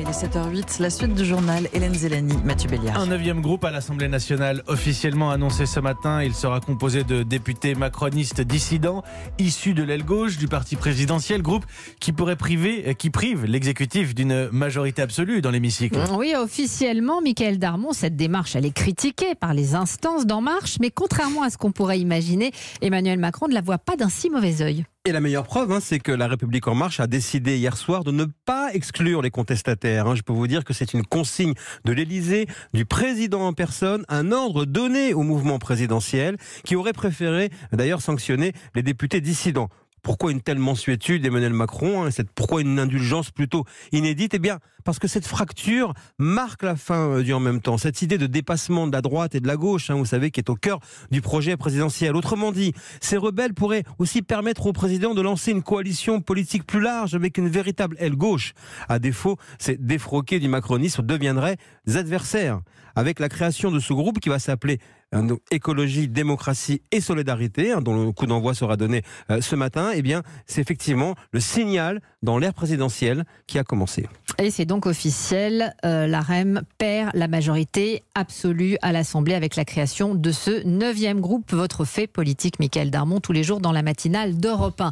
il est 7h08. La suite du journal, Hélène Zélani, Mathieu Béliard. Un neuvième groupe à l'Assemblée nationale officiellement annoncé ce matin. Il sera composé de députés macronistes dissidents issus de l'aile gauche du parti présidentiel. Groupe qui pourrait priver, qui prive l'exécutif d'une majorité absolue dans l'hémicycle. Oui, officiellement, Michael Darmon, cette démarche, elle est critiquée par les instances d'En Marche. Mais contrairement à ce qu'on pourrait imaginer, Emmanuel Macron ne la voit pas d'un si mauvais œil. Et la meilleure preuve, hein, c'est que la République en marche a décidé hier soir de ne pas exclure les contestataires. Hein. Je peux vous dire que c'est une consigne de l'Élysée, du président en personne, un ordre donné au mouvement présidentiel qui aurait préféré d'ailleurs sanctionner les députés dissidents. Pourquoi une telle mensuétude Emmanuel Macron hein, Pourquoi une indulgence plutôt inédite? Eh bien, parce que cette fracture marque la fin euh, du en même temps. Cette idée de dépassement de la droite et de la gauche, hein, vous savez, qui est au cœur du projet présidentiel. Autrement dit, ces rebelles pourraient aussi permettre au président de lancer une coalition politique plus large avec une véritable aile gauche. À défaut, ces défroqués du macronisme deviendraient des adversaires. Avec la création de ce groupe qui va s'appeler écologie, démocratie et solidarité, hein, dont le coup d'envoi sera donné euh, ce matin, eh bien, c'est effectivement le signal dans l'ère présidentielle qui a commencé. Et c'est donc officiel, euh, la REM perd la majorité absolue à l'Assemblée avec la création de ce neuvième groupe. Votre fait politique, Michael Darmon, tous les jours dans la matinale d'Europe 1.